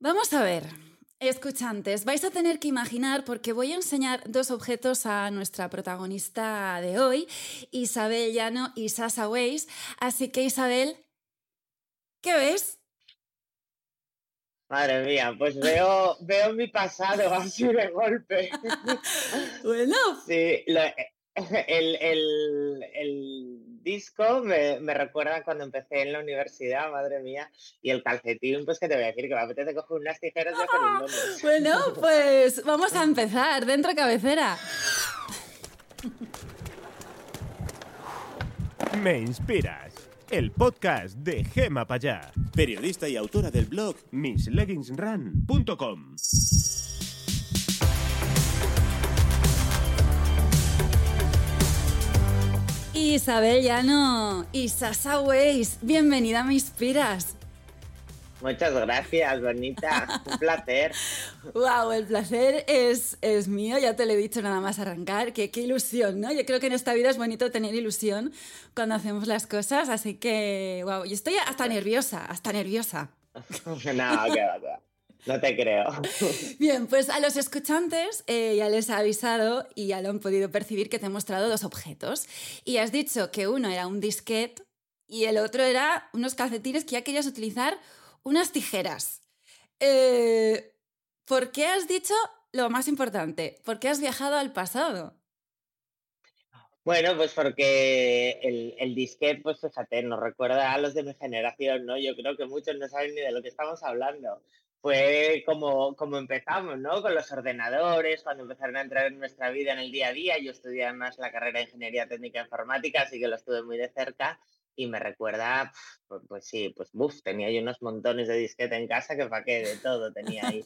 Vamos a ver. Escuchantes, vais a tener que imaginar porque voy a enseñar dos objetos a nuestra protagonista de hoy, Isabel Llano y Sasa Weiss. Así que Isabel, ¿qué ves? Madre mía, pues veo, veo mi pasado así de golpe. bueno. Sí, el, el, el disco me, me, recuerda cuando empecé en la universidad, madre mía, y el calcetín, pues que te voy a decir que me apetece coger unas tijeras de ah, Bueno, pues vamos a empezar, dentro cabecera. Me inspiras. El podcast de Gema Payá, periodista y autora del blog missleggingsrun.com. Isabel Llano y Sasa Weiss, bienvenida a Me Inspiras. Muchas gracias, bonita. Un placer. Wow, el placer es, es mío, ya te lo he dicho nada más arrancar. Qué, qué ilusión, ¿no? Yo creo que en esta vida es bonito tener ilusión cuando hacemos las cosas, así que, wow, yo estoy hasta nerviosa, hasta nerviosa. no, qué va, no te creo. Bien, pues a los escuchantes eh, ya les he avisado y ya lo han podido percibir que te he mostrado dos objetos. Y has dicho que uno era un disquete y el otro era unos calcetines que ya querías utilizar unas tijeras. Eh, ¿Por qué has dicho lo más importante? ¿Por qué has viajado al pasado? Bueno, pues porque el, el disquete, pues fíjate, nos recuerda a los de mi generación, ¿no? Yo creo que muchos no saben ni de lo que estamos hablando fue como, como empezamos, ¿no? Con los ordenadores, cuando empezaron a entrar en nuestra vida en el día a día. Yo estudié además la carrera de Ingeniería Técnica Informática, así que lo estuve muy de cerca y me recuerda, pues, pues, sí, pues buf, tenía yo unos montones de disquete en casa que para qué, de todo tenía ahí.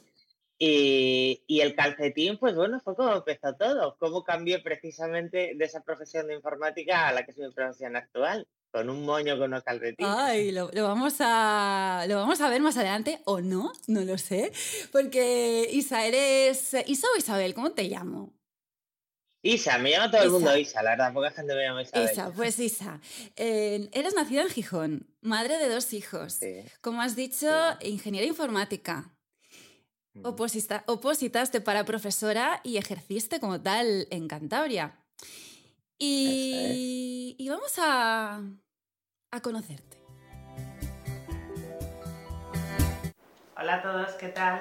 Y, y, el calcetín, pues bueno, fue como empezó todo, cómo cambié precisamente de esa profesión de informática a la que es mi profesión actual con un moño con unos calcetines. Ay, lo, vamos a, lo vamos a ver más adelante, o no, no lo sé. Porque Isa, eres. ¿Isa o Isabel? ¿Cómo te llamo? Isa, me llama todo el mundo Isa, la verdad, poca gente me llama Isabel. Isa, pues Isa. Eh, eres nacida en Gijón, madre de dos hijos. Como has dicho, ingeniera informática. Mm. Oposita, opositaste para profesora y ejerciste como tal en Cantabria. Y, y vamos a, a conocerte. Hola a todos, ¿qué tal?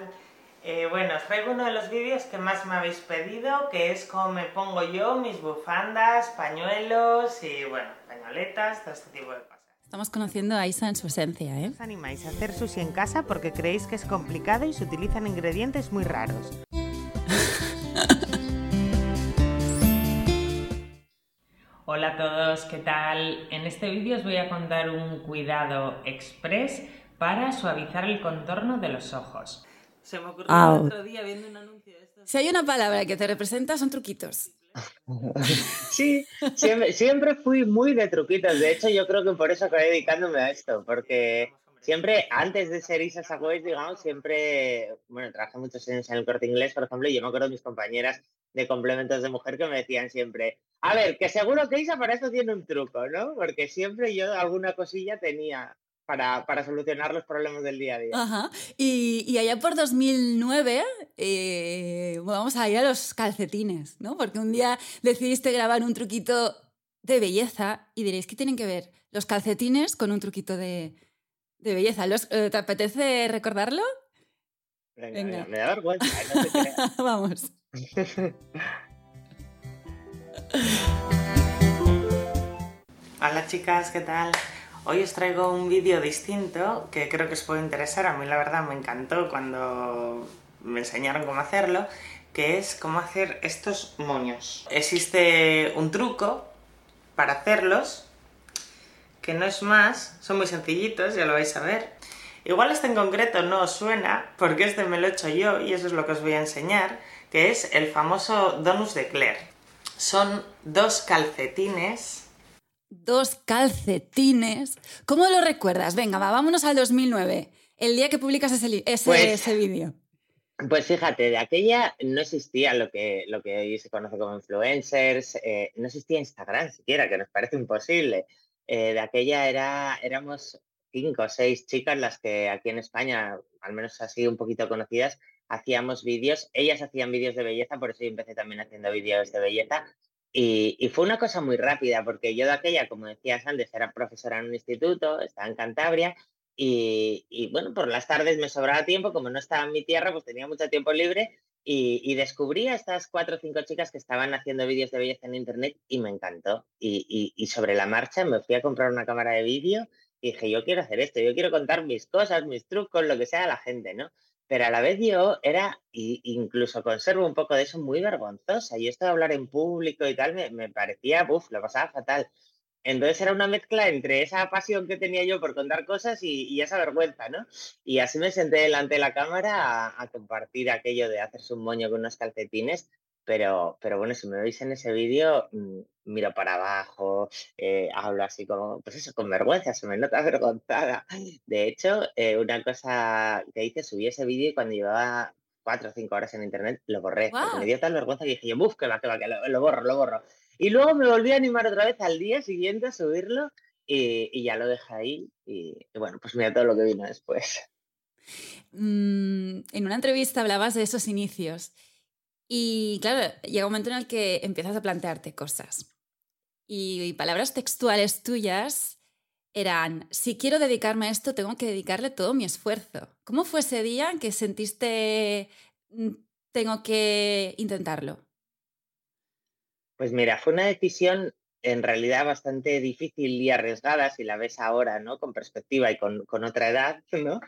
Eh, bueno, os traigo uno de los vídeos que más me habéis pedido, que es cómo me pongo yo mis bufandas, pañuelos y, bueno, pañoletas, todo este tipo de cosas. Estamos conociendo a Isa en su esencia, ¿eh? ¿Os animáis a hacer sushi en casa porque creéis que es complicado y se utilizan ingredientes muy raros? Hola a todos, ¿qué tal? En este vídeo os voy a contar un cuidado express para suavizar el contorno de los ojos. Se me ocurrió el otro día viendo un anuncio de esto. Si hay una palabra que te representa son truquitos. Sí, siempre, siempre fui muy de truquitos. De hecho, yo creo que por eso acabé dedicándome a esto, porque siempre, antes de ser Isa Sagüez, digamos, siempre, bueno, trabajé muchos años en el corte inglés, por ejemplo, y yo me acuerdo de mis compañeras de complementos de mujer que me decían siempre, a ver, que seguro que Isa para esto tiene un truco, ¿no? Porque siempre yo alguna cosilla tenía para, para solucionar los problemas del día a día. Ajá. Y, allá por 2009, eh, vamos a ir a los calcetines, ¿no? Porque un día decidiste grabar un truquito de belleza y diréis, ¿qué tienen que ver los calcetines con un truquito de, de belleza? Los, eh, ¿Te apetece recordarlo? Venga, me da vergüenza. Vamos. Hola chicas, ¿qué tal? Hoy os traigo un vídeo distinto que creo que os puede interesar. A mí la verdad me encantó cuando me enseñaron cómo hacerlo, que es cómo hacer estos moños. Existe un truco para hacerlos, que no es más, son muy sencillitos, ya lo vais a ver. Igual este en concreto no os suena, porque este me lo he hecho yo y eso es lo que os voy a enseñar, que es el famoso Donus de Claire. Son dos calcetines. Dos calcetines. ¿Cómo lo recuerdas? Venga, vámonos al 2009, el día que publicas ese, ese, pues, vídeo. Pues fíjate, de aquella no existía lo que, lo que hoy se conoce como influencers, eh, no existía Instagram siquiera, que nos parece imposible. Eh, de aquella era, éramos cinco o seis chicas las que aquí en España al menos así un poquito conocidas, hacíamos vídeos, ellas hacían vídeos de belleza, por eso yo empecé también haciendo vídeos de belleza. Y, fue una cosa muy rápida, porque yo de aquella, como decías antes, era profesora en un instituto, estaba en Cantabria, y, y, bueno, por las tardes me sobraba tiempo, como no estaba en mi tierra, pues tenía mucho tiempo libre y, y descubrí a estas cuatro o cinco chicas que estaban haciendo vídeos de belleza en internet y me encantó. Y, sobre la marcha me fui a comprar una cámara de vídeo y dije, yo quiero hacer esto, yo quiero contar mis cosas, mis trucos, lo que sea a la gente, ¿no? Pero a la vez yo era, incluso conservo un poco de eso, muy vergonzosa. Y esto de hablar en público y tal me, me parecía, uff, lo pasaba fatal. Entonces era una mezcla entre esa pasión que tenía yo por contar cosas y, y esa vergüenza, ¿no? Y así me senté delante de la cámara a, a, compartir aquello de hacerse un moño con unos calcetines. Pero, pero bueno, si me veis en ese vídeo, mmm, miro para abajo, eh, hablo así como, pues eso, con vergüenza, se me nota avergonzada. De hecho, eh, una cosa que hice, subí ese vídeo y cuando llevaba cuatro o cinco horas en internet, lo borré. Wow. Porque me dio tal vergüenza que dije, yo, buf, que va, que va, que lo, lo borro, lo borro. Y luego me volví a animar otra vez al día siguiente a subirlo y, y ya lo dejé ahí. Y, y, bueno, pues mira todo lo que vino después. Mm, en una entrevista hablabas de esos inicios. Y claro, llega un momento en el que empiezas a plantearte cosas. Y, y palabras textuales tuyas eran, si quiero dedicarme a esto, tengo que dedicarle todo mi esfuerzo. ¿Cómo fue ese día en que sentiste, mm, tengo que intentarlo? Pues mira, fue una decisión en realidad bastante difícil y arriesgada si la ves ahora, ¿no? Con perspectiva y con, otra edad, ¿no?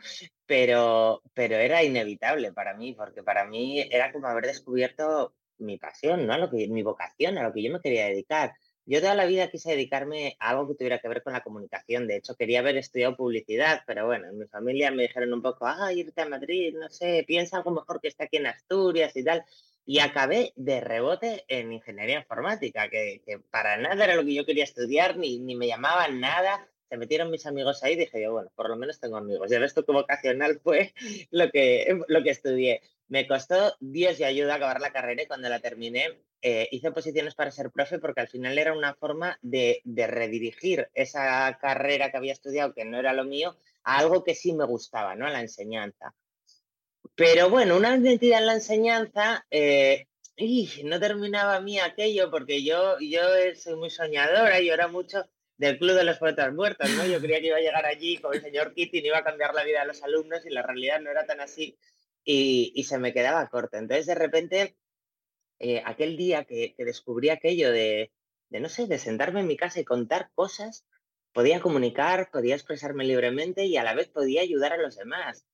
Pero, pero era inevitable para mí, porque para mí era como haber descubierto mi pasión, ¿no? Lo que, mi vocación, a lo que yo me quería dedicar. Yo toda la vida quise dedicarme a algo que tuviera que ver con la comunicación. De hecho, quería haber estudiado publicidad, pero bueno, en mi familia me dijeron un poco, ah, irte a Madrid, no sé, piensa algo mejor que esté aquí en Asturias y tal y acabé de rebote en ingeniería informática, que, que, para nada era lo que yo quería estudiar, ni, ni me llamaban nada. Se metieron mis amigos ahí y dije yo, bueno, por lo menos tengo amigos. Y el resto vocacional fue lo que, lo que estudié. Me costó Dios y ayuda acabar la carrera y cuando la terminé eh, hice posiciones para ser profe porque al final era una forma de, de redirigir esa carrera que había estudiado, que no era lo mío, a algo que sí me gustaba, ¿no? A la enseñanza. Pero bueno, una vez en la enseñanza, eh, no terminaba a mí aquello porque yo, yo soy muy soñadora y era mucho del Club de los Poetas Muertos, ¿no? Yo creía que iba a llegar allí con el señor Kitty y iba a cambiar la vida de los alumnos y la realidad no era tan así y, y se me quedaba corta. Entonces, de repente, eh, aquel día que, que descubrí aquello de, de, no sé, de sentarme en mi casa y contar cosas, podía comunicar, podía expresarme libremente y a la vez podía ayudar a los demás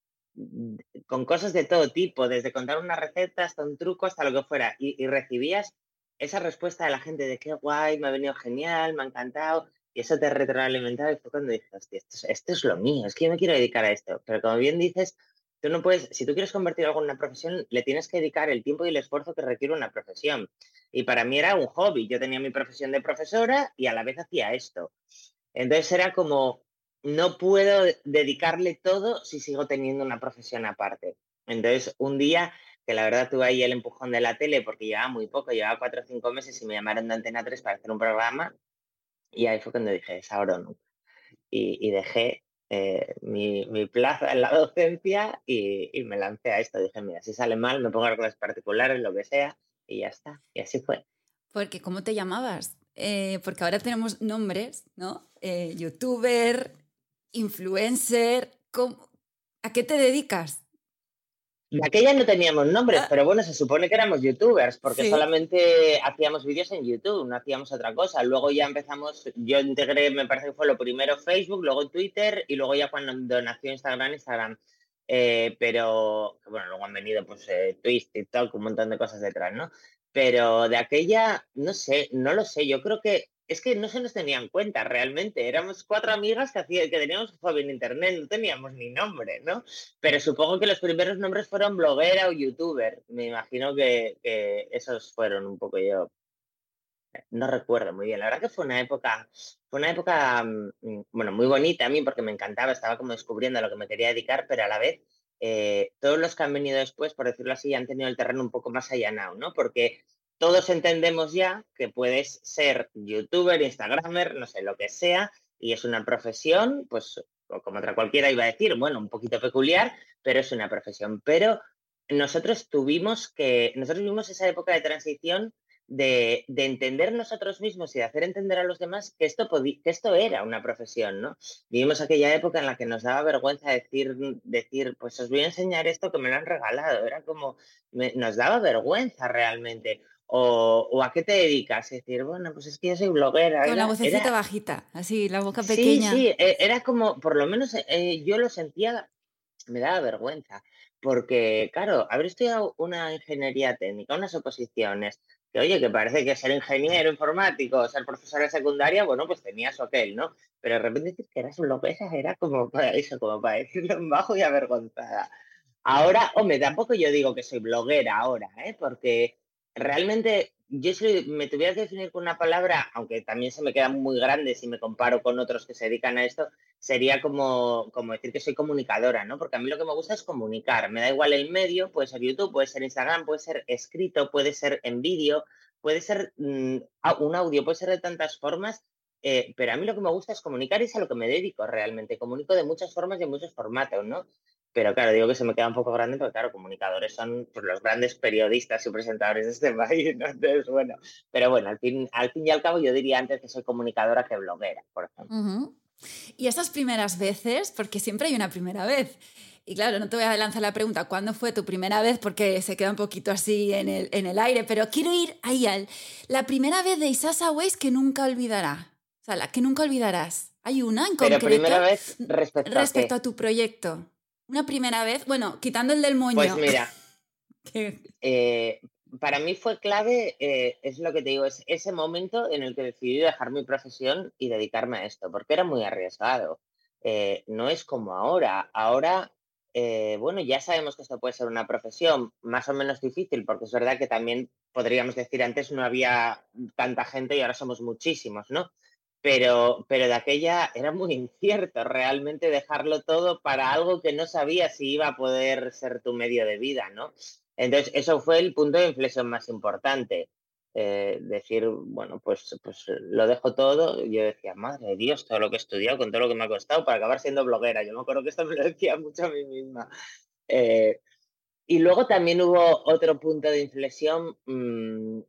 con cosas de todo tipo, desde contar una receta hasta un truco, hasta lo que fuera, y, recibías esa respuesta de la gente de qué guay, me ha venido genial, me ha encantado, y eso te retroalimentaba y fue cuando dije, hostia, esto es, esto es lo mío, es que yo me quiero dedicar a esto, pero como bien dices, tú no puedes, si tú quieres convertir algo en una profesión, le tienes que dedicar el tiempo y el esfuerzo que requiere una profesión. Y para mí era un hobby, yo tenía mi profesión de profesora y a la vez hacía esto. Entonces era como, no puedo dedicarle todo si sigo teniendo una profesión aparte. Entonces, un día que la verdad tuve ahí el empujón de la tele porque llevaba muy poco, llevaba cuatro o cinco meses y me llamaron de Antena 3 para hacer un programa y ahí fue cuando dije, es ahora o nunca. Y, y dejé eh, mi, plaza en la docencia y, y, me lancé a esto. Dije, mira, si sale mal, me pongo a clases particulares, lo que sea, y ya está. Y así fue. Porque, ¿cómo te llamabas? Eh, porque ahora tenemos nombres, ¿no? Eh, youtuber, influencer, ¿cómo? ¿a qué te dedicas? De aquella no teníamos nombres, ah. pero bueno, se supone que éramos youtubers, porque sí. solamente hacíamos vídeos en YouTube, no hacíamos otra cosa. Luego ya empezamos, yo integré, me parece que fue lo primero Facebook, luego Twitter y luego ya cuando nació Instagram, Instagram. Eh, pero, bueno, luego han venido pues eh, Twitch, TikTok, un montón de cosas detrás, ¿no? Pero de aquella, no sé, no lo sé, yo creo que es que no se nos tenía en cuenta realmente. Éramos cuatro amigas que, hacía, que teníamos hobby en internet, no teníamos ni nombre, ¿no? Pero supongo que los primeros nombres fueron bloguera o youtuber. Me imagino que, que esos fueron un poco yo. No recuerdo muy bien. La verdad que fue una época, fue una época, mm, bueno, muy bonita a mí porque me encantaba, estaba como descubriendo a lo que me quería dedicar, pero a la vez eh, todos los que han venido después, por decirlo así, han tenido el terreno un poco más allanado, ¿no? Porque todos entendemos ya que puedes ser youtuber, instagramer, no sé, lo que sea, y es una profesión, pues como otra cualquiera iba a decir, bueno, un poquito peculiar, pero es una profesión. Pero nosotros tuvimos que, nosotros vivimos esa época de transición de, entender nosotros mismos y de hacer entender a los demás que esto, esto era una profesión, ¿no? Vivimos aquella época en la que nos daba vergüenza decir, decir pues os voy a enseñar esto que me lo han regalado, era como, nos daba vergüenza realmente. O, a qué te dedicas? Es decir, bueno, pues es que yo soy bloguera. Con la vocecita bajita, así, la boca pequeña. Sí, sí, e, era como, por lo menos eh, yo lo sentía, me daba vergüenza, porque, claro, haber estudiado una ingeniería técnica, unas oposiciones, que oye, que parece que ser ingeniero informático, ser profesor de secundaria, bueno, pues tenía su aquel, ¿no? Pero de repente decir que eras un lopeza era como para eso, como para decirlo en bajo y avergonzada. Ahora, hombre, tampoco yo digo que soy bloguera ahora, ¿eh? Porque realmente yo si me tuviera que definir con una palabra, aunque también se me queda muy grande si me comparo con otros que se dedican a esto, sería como, como decir que soy comunicadora, ¿no? Porque a mí lo que me gusta es comunicar. Me da igual el medio, puede ser YouTube, puede ser Instagram, puede ser escrito, puede ser en vídeo, puede ser mm, un audio, puede ser de tantas formas. Eh, pero a mí lo que me gusta es comunicar y es a lo que me dedico realmente. Comunico de muchas formas y en muchos formatos, ¿no? Pero claro, digo que se me queda un poco grande porque, claro, comunicadores son pues, los grandes periodistas y presentadores de este país. Entonces, bueno, pero bueno, al fin, al fin y al cabo yo diría antes que soy comunicadora que bloguera, por ejemplo. Y esas primeras veces, porque siempre hay una primera vez. Y claro, no te voy a lanzar la pregunta, ¿cuándo fue tu primera vez? Porque se queda un poquito así en el, en el aire, pero quiero ir ahí al... La primera vez de Isasa Ways que nunca olvidará. O sea, la que nunca olvidarás. ¿Hay una en concreto? Pero primera vez respecto, respecto a tu proyecto. Una primera vez, bueno, quitando el del moño. Pues mira, eh, para mí fue clave, eh, es lo que te digo, es ese momento en el que decidí dejar mi profesión y dedicarme a esto, porque era muy arriesgado. Eh, no es como ahora. Ahora, bueno, ya sabemos que esto puede ser una profesión más o menos difícil, porque es verdad que también podríamos decir antes no había tanta gente y ahora somos muchísimos, ¿no? Pero, pero de aquella era muy incierto realmente dejarlo todo para algo que no sabía si iba a poder ser tu medio de vida, ¿no? Entonces, eso fue el punto de inflexión más importante. Eh, decir, bueno, pues, pues lo dejo todo. Yo decía, madre de Dios, todo lo que he estudiado, con todo lo que me ha costado para acabar siendo bloguera. Yo me acuerdo que esto me lo decía mucho a mí misma. Eh, y luego también hubo otro punto de inflexión mm,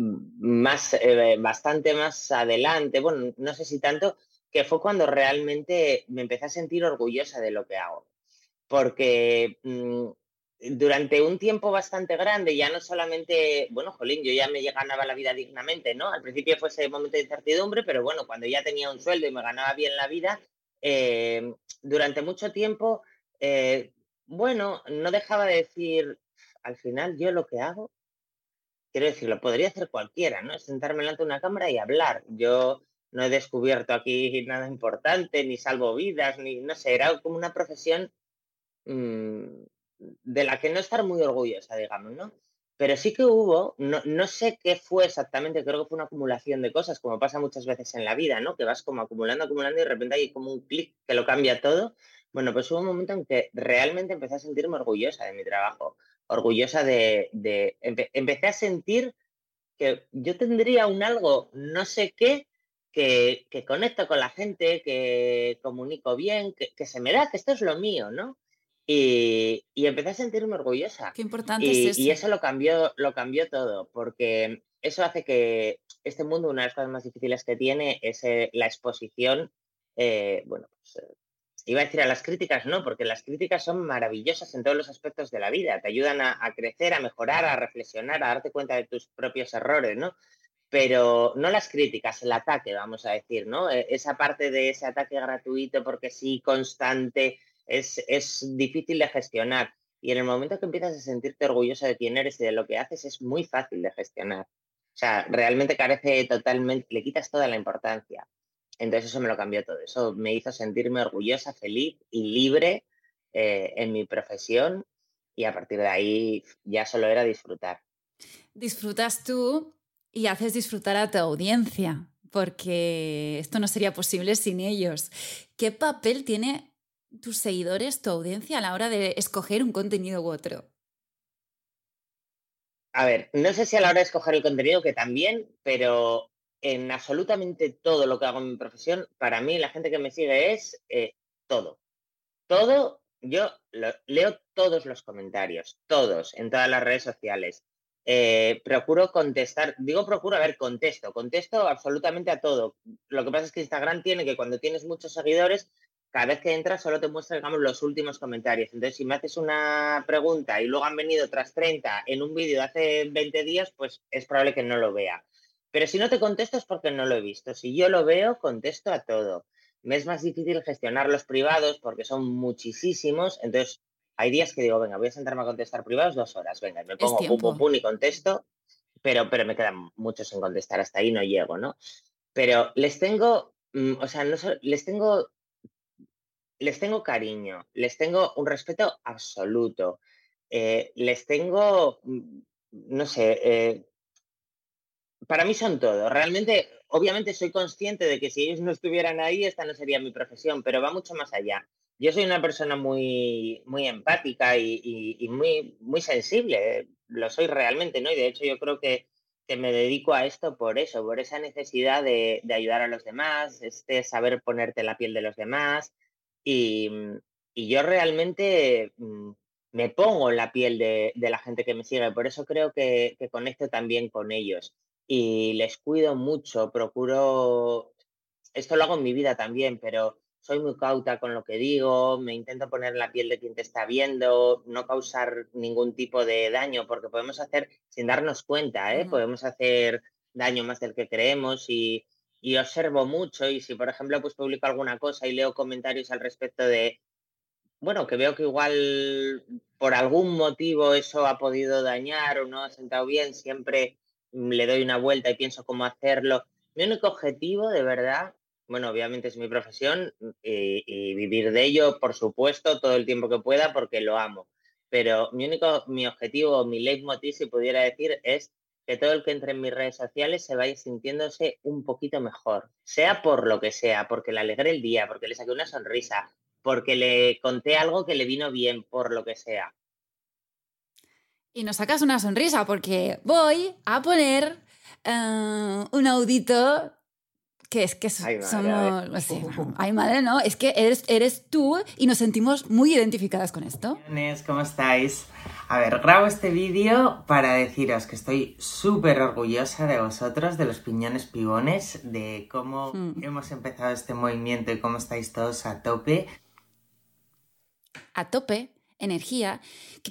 más, eh, bastante más adelante, bueno, no sé si tanto, que fue cuando realmente me empecé a sentir orgullosa de lo que hago. Porque mm, durante un tiempo bastante grande, ya no solamente, bueno, jolín, yo ya me ganaba la vida dignamente, ¿no? Al principio fue ese momento de incertidumbre, pero bueno, cuando ya tenía un sueldo y me ganaba bien la vida, eh, durante mucho tiempo, eh, bueno, no dejaba de decir, al final yo lo que hago quiero decir, lo podría hacer cualquiera, ¿no? Sentarme delante de una cámara y hablar. Yo no he descubierto aquí nada importante, ni salvo vidas, ni no sé, era como una profesión mm, de la que no estar muy orgullosa, digamos, ¿no? Pero sí que hubo, no, no, sé qué fue exactamente, creo que fue una acumulación de cosas, como pasa muchas veces en la vida, ¿no? Que vas como acumulando, acumulando y de repente hay como un clic que lo cambia todo. Bueno, pues hubo un momento en que realmente empecé a sentirme orgullosa de mi trabajo orgullosa de, empecé a sentir que yo tendría un algo, no sé qué, que, conecto con la gente, que comunico bien, que, se me da, que esto es lo mío, ¿no? Y, empecé a sentirme orgullosa. Qué importante y, es eso. Y eso lo cambió, lo cambió todo, porque eso hace que este mundo, una de las cosas más difíciles que tiene es eh, la exposición, eh, bueno, pues, eh, iba a decir a las críticas, no, porque las críticas son maravillosas en todos los aspectos de la vida, te ayudan a, crecer, a mejorar, a reflexionar, a darte cuenta de tus propios errores, ¿no? Pero no las críticas, el ataque, vamos a decir, ¿no? E, esa parte de ese ataque gratuito, porque sí, constante, es, es difícil de gestionar. Y en el momento que empiezas a sentirte orgulloso de quién eres y de lo que haces, es muy fácil de gestionar. O sea, realmente carece totalmente, le quitas toda la importancia. Entonces eso me lo cambió todo. Eso me hizo sentirme orgullosa, feliz y libre eh, en mi profesión y a partir de ahí ya solo era disfrutar. Disfrutas tú y haces disfrutar a tu audiencia, porque esto no sería posible sin ellos. ¿Qué papel tiene tus seguidores, tu audiencia, a la hora de escoger un contenido u otro? A ver, no sé si a la hora de escoger el contenido, que también, pero en absolutamente todo lo que hago en mi profesión, para mí la gente que me sigue es eh, todo. Todo yo leo todos los comentarios, todos, en todas las redes sociales. Eh, procuro contestar, digo procuro, a ver, contesto, contesto absolutamente a todo. Lo que pasa es que Instagram tiene que cuando tienes muchos seguidores, cada vez que entras solo te muestra, digamos, los últimos comentarios. Entonces, si me haces una pregunta y luego han venido otras 30 en un vídeo de hace 20 días, pues es probable que no lo vea. Pero si no te contesto es porque no lo he visto. Si yo lo veo, contesto a todo. Me es más difícil gestionar los privados porque son muchísimos. Entonces, hay días que digo, venga, voy a sentarme a contestar privados dos horas. Venga, me pongo pum, pum, pum y contesto. Pero, pero me quedan muchos en contestar. Hasta ahí no llego, ¿no? Pero les tengo, mm, o sea, no, les tengo les tengo cariño, les tengo un respeto absoluto, eh, les tengo, mm, no sé, eh, para mí son todo. Realmente, obviamente soy consciente de que si ellos no estuvieran ahí, esta no sería mi profesión, pero va mucho más allá. Yo soy una persona muy, muy empática y, muy, muy sensible, lo soy realmente, ¿no? Y de hecho yo creo que, me dedico a esto por eso, por esa necesidad de, ayudar a los demás, este saber ponerte la piel de los demás, y, yo realmente mm, me pongo en la piel de, la gente que me sigue, por eso creo que conecto también con ellos y les cuido mucho, procuro, esto lo hago en mi vida también, pero soy muy cauta con lo que digo, me intento poner en la piel de quien te está viendo, no causar ningún tipo de daño, porque podemos hacer, sin darnos cuenta, ¿eh? podemos hacer daño más del que creemos y, y observo mucho y si por ejemplo pues publico alguna cosa y leo comentarios al respecto de bueno que veo que igual por algún motivo eso ha podido dañar o no ha sentado bien siempre le doy una vuelta y pienso cómo hacerlo. Mi único objetivo de verdad bueno obviamente es mi profesión y, y vivir de ello por supuesto todo el tiempo que pueda porque lo amo. Pero mi único mi objetivo mi leitmotiv si pudiera decir es que todo el que entre en mis redes sociales se vaya sintiéndose un poquito mejor, sea por lo que sea, porque le alegré el día, porque le saqué una sonrisa, porque le conté algo que le vino bien, por lo que sea. Y nos sacas una sonrisa porque voy a poner eh, un audito que es que somos... Ay, madre, ¿no? Es que eres, eres tú y nos sentimos muy identificadas con esto. ¿Cómo estáis? A ver, grabo este vídeo para deciros que estoy súper orgullosa de vosotros, de los piñones pibones, de cómo hmm. hemos empezado este movimiento y cómo estáis todos a tope. A tope, energía,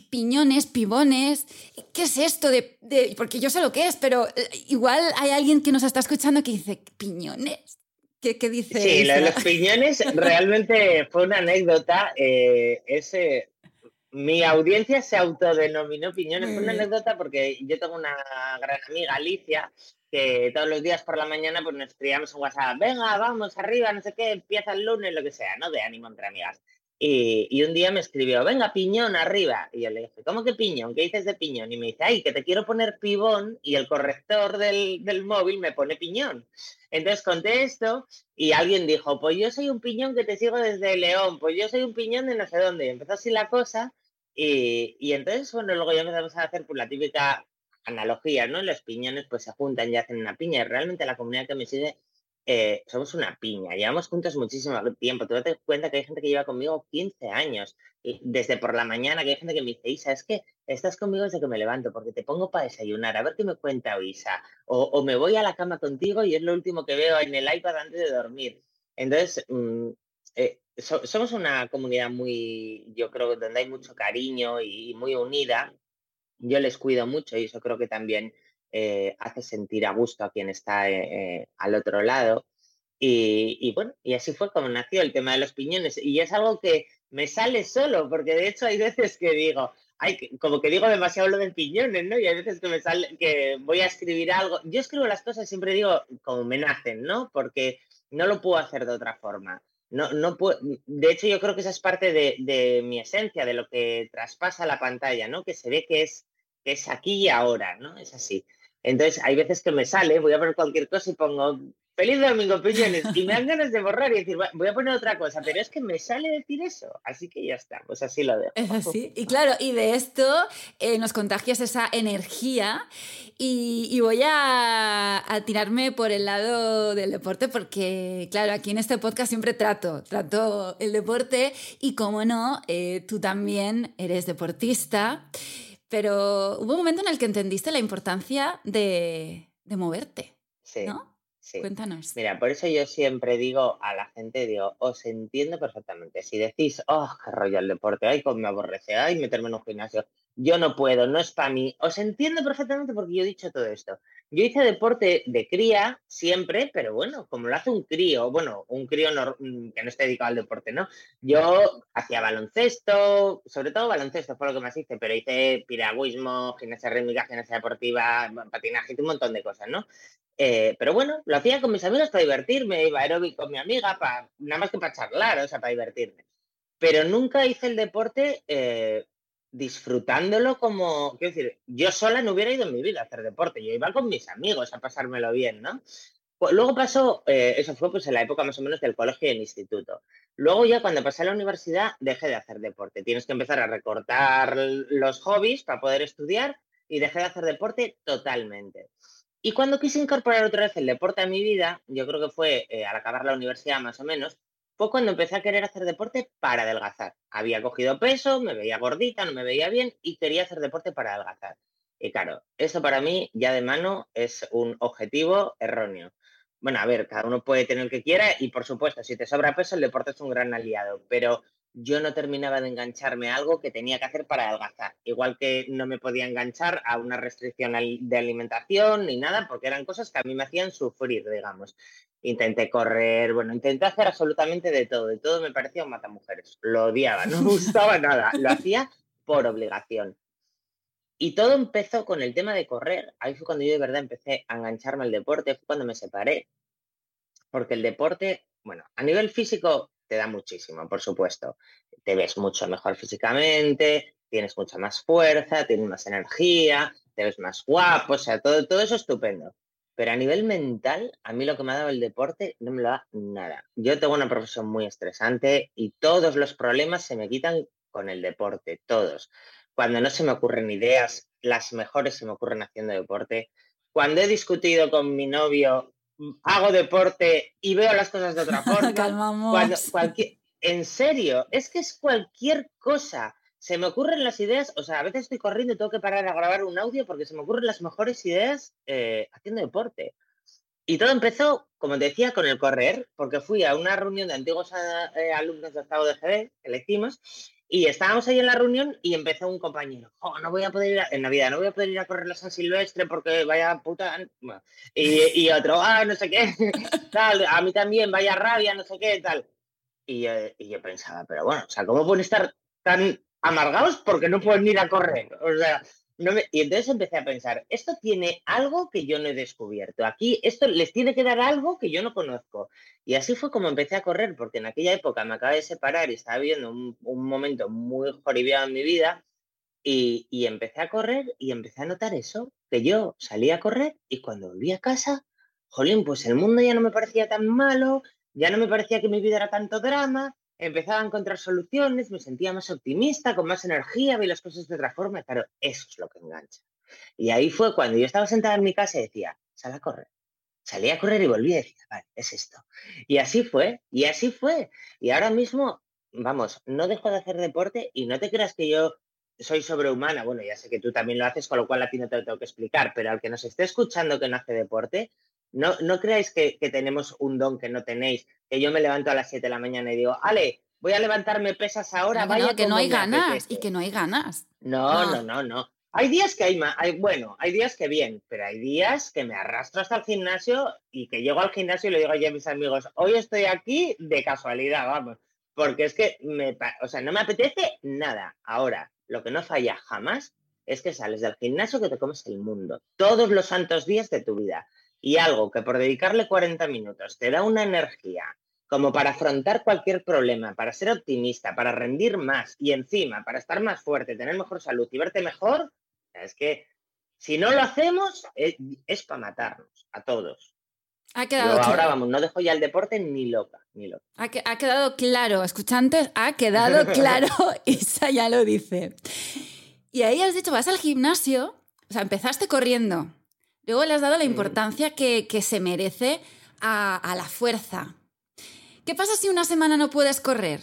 piñones, pibones, ¿qué es esto de, Porque yo sé lo que es, pero eh, igual hay alguien que nos está escuchando que dice, ¿piñones? ¿Qué, qué dice? Sí, lo de los piñones realmente fue una anécdota. Eh, ese, mi audiencia se autodenominó Piñones. Fue una anécdota porque yo tengo una gran amiga, Alicia, que todos los días por la mañana pues nos escribíamos en WhatsApp, venga, vamos arriba, no sé qué, empieza el lunes, lo que sea, ¿no? De ánimo entre amigas. Y, un día me escribió, venga, piñón, arriba. Y yo le dije, ¿cómo que piñón? ¿Qué dices de piñón? Y me dice, ay, que te quiero poner pibón y el corrector del, del móvil me pone piñón. Entonces conté esto y alguien dijo, pues yo soy un piñón que te sigo desde León, pues yo soy un piñón de no sé dónde. Y empezó así la cosa y, entonces, bueno, luego ya empezamos a hacer pues, la típica analogía, ¿no? Los piñones pues se juntan y hacen una piña. Y realmente la comunidad que me sigue eh, somos una piña. Llevamos juntos muchísimo tiempo. Tú te das cuenta que hay gente que lleva conmigo 15 años. Desde por la mañana que hay gente que me dice, Isa, es que estás conmigo desde que me levanto porque te pongo para desayunar. A ver qué me cuenta Isa. O, o me voy a la cama contigo y es lo último que veo en el iPad antes de dormir. Entonces, mm, eh, somos una comunidad muy, yo creo, donde hay mucho cariño y muy unida. Yo les cuido mucho y eso creo que también eh, hace sentir a gusto a quien está eh, al otro lado. Y, bueno, y así fue como nació el tema de los piñones. Y es algo que me sale solo, porque de hecho hay veces que digo, ay, como que digo demasiado lo de piñones, ¿no? Y hay veces que me sale, que voy a escribir algo. Yo escribo las cosas, siempre digo, como me nacen, ¿no? Porque no lo puedo hacer de otra forma. No, no de hecho, yo creo que esa es parte de, mi esencia, de lo que traspasa la pantalla, ¿no? Que se ve que es, que es aquí y ahora, ¿no? Es así. Entonces, hay veces que me sale, voy a poner cualquier cosa y pongo feliz domingo, piñones, y me dan ganas de borrar y decir, voy a poner otra cosa, pero es que me sale decir eso, así que ya está, pues así lo dejo. Es así, y claro, y de esto eh, nos contagias esa energía y, voy a, tirarme por el lado del deporte porque, claro, aquí en este podcast siempre trato, trato el deporte y como no, eh, tú también eres deportista. Pero hubo un momento en el que entendiste la importancia de, moverte. Sí. ¿No? Sí. Cuéntanos. Mira, por eso yo siempre digo a la gente, digo, os entiendo perfectamente. Si decís, oh, qué rollo el deporte, ay, cómo me aborrece, ay, meterme en un gimnasio, yo no puedo, no es para mí. Os entiendo perfectamente porque yo he dicho todo esto. Yo hice deporte de cría siempre, pero bueno, como lo hace un crío, bueno, un crío mm, que no esté dedicado al deporte, ¿no? Yo hacía baloncesto, sobre todo baloncesto fue lo que más hice, pero hice piragüismo, gimnasia rítmica, gimnasia deportiva, patinaje, un montón de cosas, ¿no? Eh, pero bueno, lo hacía con mis amigos para divertirme, iba aeróbico con mi amiga, para, nada más que para charlar, o sea, para divertirme. Pero nunca hice el deporte eh, disfrutándolo como, quiero decir, yo sola no hubiera ido en mi vida a hacer deporte, yo iba con mis amigos a pasármelo bien, ¿no? Luego pasó, eh, eso fue pues en la época más o menos del colegio y del instituto. Luego ya cuando pasé a la universidad dejé de hacer deporte. Tienes que empezar a recortar los hobbies para poder estudiar y dejé de hacer deporte totalmente. Y cuando quise incorporar otra vez el deporte a mi vida, yo creo que fue eh, al acabar la universidad más o menos, fue cuando empecé a querer hacer deporte para adelgazar. Había cogido peso, me veía gordita, no me veía bien y quería hacer deporte para adelgazar. Y claro, eso para mí ya de mano es un objetivo erróneo. Bueno, a ver, cada uno puede tener el que quiera y por supuesto, si te sobra peso, el deporte es un gran aliado, pero yo no terminaba de engancharme a algo que tenía que hacer para adelgazar. Igual que no me podía enganchar a una restricción de alimentación ni nada, porque eran cosas que a mí me hacían sufrir, digamos. Intenté correr, bueno, intenté hacer absolutamente de todo, de todo me parecía un matamujeres. Lo odiaba, no me gustaba nada, lo hacía por obligación. Y todo empezó con el tema de correr. Ahí fue cuando yo de verdad empecé a engancharme al deporte, fue cuando me separé. Porque el deporte, bueno, a nivel físico te da muchísimo, por supuesto. Te ves mucho mejor físicamente, tienes mucha más fuerza, tienes más energía, te ves más guapo, o sea, todo, todo eso estupendo. Pero a nivel mental, a mí lo que me ha dado el deporte no me lo da nada. Yo tengo una profesión muy estresante y todos los problemas se me quitan con el deporte, todos. Cuando no se me ocurren ideas, las mejores se me ocurren haciendo deporte. Cuando he discutido con mi novio, hago deporte y veo las cosas de otra forma. Calmamos. cualquier, en serio, es que es cualquier cosa se me ocurren las ideas, o sea, a veces estoy corriendo y tengo que parar a grabar un audio porque se me ocurren las mejores ideas eh, haciendo deporte. Y todo empezó, como te decía, con el correr, porque fui a una reunión de antiguos eh, alumnos de estado de GB que le hicimos, y estábamos ahí en la reunión y empezó un compañero, oh, no voy a poder ir a, en Navidad, no voy a poder ir a correr la San Silvestre porque vaya puta... y, otro, ah, no sé qué, tal, a mí también, vaya rabia, no sé qué, tal. Y, y yo pensaba, pero bueno, o sea, ¿cómo pueden estar tan amargados porque no pueden ir a correr. O sea, Y entonces empecé a pensar, esto tiene algo que yo no he descubierto. Aquí esto les tiene que dar algo que yo no conozco. Y así fue como empecé a correr, porque en aquella época me acabé de separar y estaba viviendo un, momento muy joribiado en mi vida. Y, y, empecé a correr y empecé a notar eso, que yo salía a correr y cuando volví a casa, jolín, pues el mundo ya no me parecía tan malo, ya no me parecía que mi vida era tanto drama, empezaba a encontrar soluciones, me sentía más optimista, con más energía, vi las cosas de otra forma, claro, eso es lo que engancha. Y ahí fue cuando yo estaba sentada en mi casa y decía, sal a correr. Salí a correr y volví y decía, vale, es esto. Y así fue, y así fue. Y ahora mismo, vamos, no dejo de hacer deporte y no te creas que yo soy sobrehumana. Bueno, ya sé que tú también lo haces, con lo cual a ti no te lo tengo que explicar, pero al que nos esté escuchando que no hace deporte, no, no creáis que, tenemos un don que no tenéis, que yo me levanto a las 7 de la mañana y digo, Ale, voy a levantarme pesas ahora, vaya. que no hay ganas y que no hay ganas. No, no, no, no. Hay días que hay más, hay, bueno, hay días que bien, pero hay días que me arrastro hasta el gimnasio y que llego al gimnasio y le digo a mis amigos, hoy estoy aquí de casualidad, vamos, porque es que me, o sea, no me apetece nada. Ahora, lo que no falla jamás es que sales del gimnasio que te comes el mundo, todos los santos días de tu vida y algo que por dedicarle 40 minutos te da una energía como para afrontar cualquier problema, para ser optimista, para rendir más y encima para estar más fuerte, tener mejor salud y verte mejor, es que Si no lo hacemos, es, es para matarnos a todos. Ha quedado Yo ahora, claro. vamos, no dejo ya el deporte ni loca, ni loca. Ha, que- ha quedado claro, escuchantes, ha quedado claro, Isa ya lo dice. Y ahí has dicho, vas al gimnasio, o sea, empezaste corriendo, luego le has dado la importancia que, que se merece a, a la fuerza. ¿Qué pasa si una semana no puedes correr?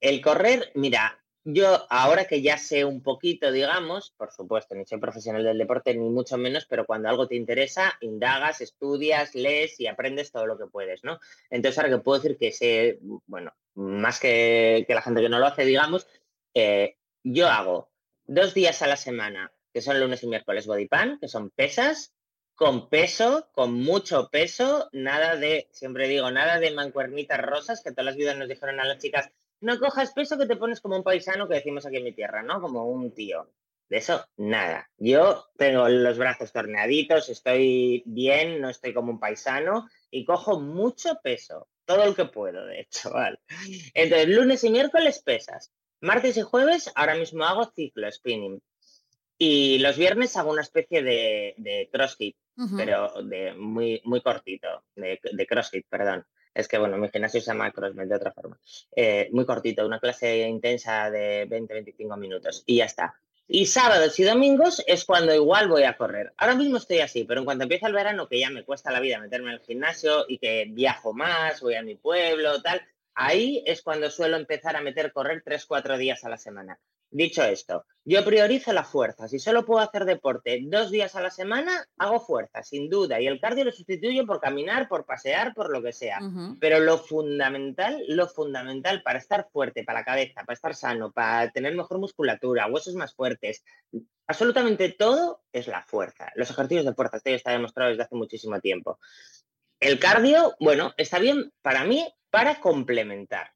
El correr, mira, yo ahora que ya sé un poquito, digamos, por supuesto, ni soy profesional del deporte, ni mucho menos, pero cuando algo te interesa, indagas, estudias, lees y aprendes todo lo que puedes, ¿no? Entonces ahora que puedo decir que sé, bueno, más que, que la gente que no lo hace, digamos, eh, yo hago dos días a la semana, que son lunes y miércoles body pan, que son pesas, con peso, con mucho peso, nada de, siempre digo, nada de mancuernitas rosas, que todas las vidas nos dijeron a las chicas, no cojas peso que te pones como un paisano que decimos aquí en mi tierra, ¿no? Como un tío. De eso, nada. Yo tengo los brazos torneaditos, estoy bien, no estoy como un paisano y cojo mucho peso, todo el que puedo, de hecho, ¿vale? Entonces, lunes y miércoles pesas. Martes y jueves, ahora mismo hago ciclo spinning. Y los viernes hago una especie de, de crossfit, pero de muy, muy cortito, de, de CrossFit, perdón. Es que, bueno, mi gimnasio se llama CrossFit de otra forma. Eh, muy cortito, una clase intensa de 20-25 minutos y ya está. Y sábados y domingos es cuando igual voy a correr. Ahora mismo estoy así, pero en cuanto empieza el verano, que ya me cuesta la vida meterme en el gimnasio y que viajo más, voy a mi pueblo, tal, ahí es cuando suelo empezar a meter correr 3-4 días a la semana. Dicho esto, yo priorizo la fuerza. Si solo puedo hacer deporte dos días a la semana, hago fuerza, sin duda. Y el cardio lo sustituyo por caminar, por pasear, por lo que sea. Pero lo fundamental, lo fundamental para estar fuerte, para la cabeza, para estar sano, para tener mejor musculatura, huesos más fuertes, absolutamente todo es la fuerza. Los ejercicios de fuerza, esto ya está demostrado desde hace muchísimo tiempo. El cardio, bueno, está bien para mí para complementar.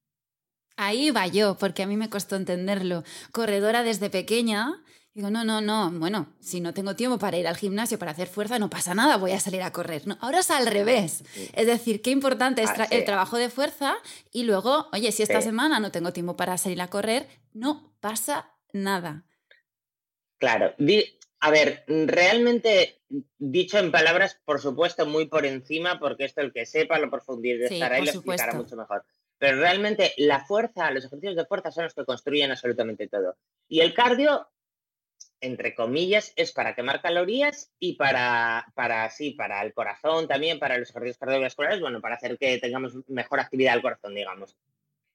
Ahí va yo, porque a mí me costó entenderlo. Corredora desde pequeña. Digo, no, no, no, bueno, si no tengo tiempo para ir al gimnasio para hacer fuerza, no pasa nada, voy a salir a correr. No, ahora es al revés. Es decir, qué importante es Ah, sí. el trabajo de fuerza y luego, oye, si esta Sí. semana no tengo tiempo para salir a correr, no pasa nada. Claro, a ver, realmente dicho en palabras, por supuesto, muy por encima, porque esto el que sepa lo profundizará y lo explicará mucho mejor. Pero realmente la fuerza, los ejercicios de fuerza son los que construyen absolutamente todo. Y el cardio, entre comillas, es para quemar calorías y para, para sí, para el corazón también, para los ejercicios cardiovasculares, bueno, para hacer que tengamos mejor actividad del corazón, digamos.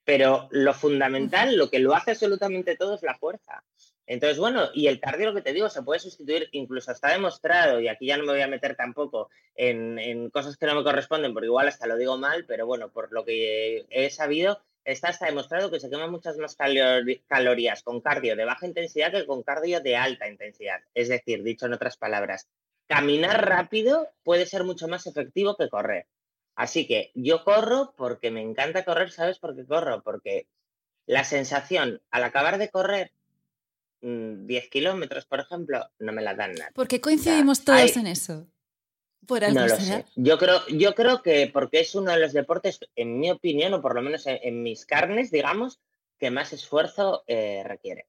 Pero lo fundamental, lo que lo hace absolutamente todo es la fuerza. Entonces, bueno, y el cardio, lo que te digo, se puede sustituir, incluso está demostrado, y aquí ya no me voy a meter tampoco en, cosas que no me corresponden, porque igual hasta lo digo mal, pero bueno, por lo que he sabido, está hasta demostrado que se queman muchas más calorías con cardio de baja intensidad que con cardio de alta intensidad. Es decir, dicho en otras palabras, caminar rápido puede ser mucho más efectivo que correr. Así que yo corro porque me encanta correr, ¿sabes por qué corro? Porque la sensación al acabar de correr 10 kilómetros, por ejemplo, no me la dan nada. ¿Por qué coincidimos todos hay- en eso? Por No lo sé. Yo creo, yo creo que porque es uno de los deportes, en mi opinión, o por lo menos en, en mis carnes, digamos, que más esfuerzo eh, requiere.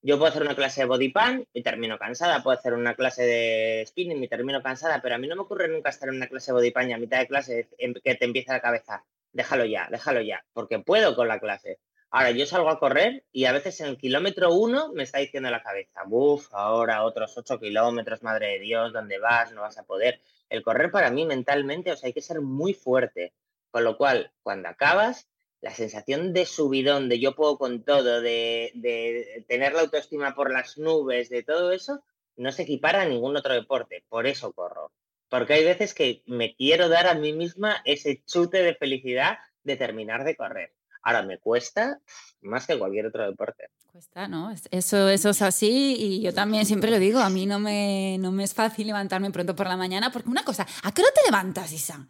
Yo puedo hacer una clase de body pan y termino cansada, puedo hacer una clase de spinning y termino cansada, pero a mí no me ocurre nunca estar en una clase de body pan y a mitad de clase que te empieza la cabeza, déjalo ya, déjalo ya, porque puedo con la clase. Ahora yo salgo a correr y a veces en el kilómetro uno me está diciendo la cabeza, buf, ahora otros ocho kilómetros, madre de Dios, ¿dónde vas? No vas a poder. El correr para mí mentalmente, o sea, hay que ser muy fuerte. Con lo cual, cuando acabas, la sensación de subidón, de yo puedo con todo, de, de tener la autoestima por las nubes, de todo eso, no se equipara a ningún otro deporte. Por eso corro. Porque hay veces que me quiero dar a mí misma ese chute de felicidad de terminar de correr. Ahora me cuesta más que cualquier otro deporte. Cuesta, ¿no? Es- Eso, eso es así y yo también siempre lo digo, a mí no me, no me es fácil levantarme pronto por la mañana porque una cosa, ¿a qué hora te levantas, Isa?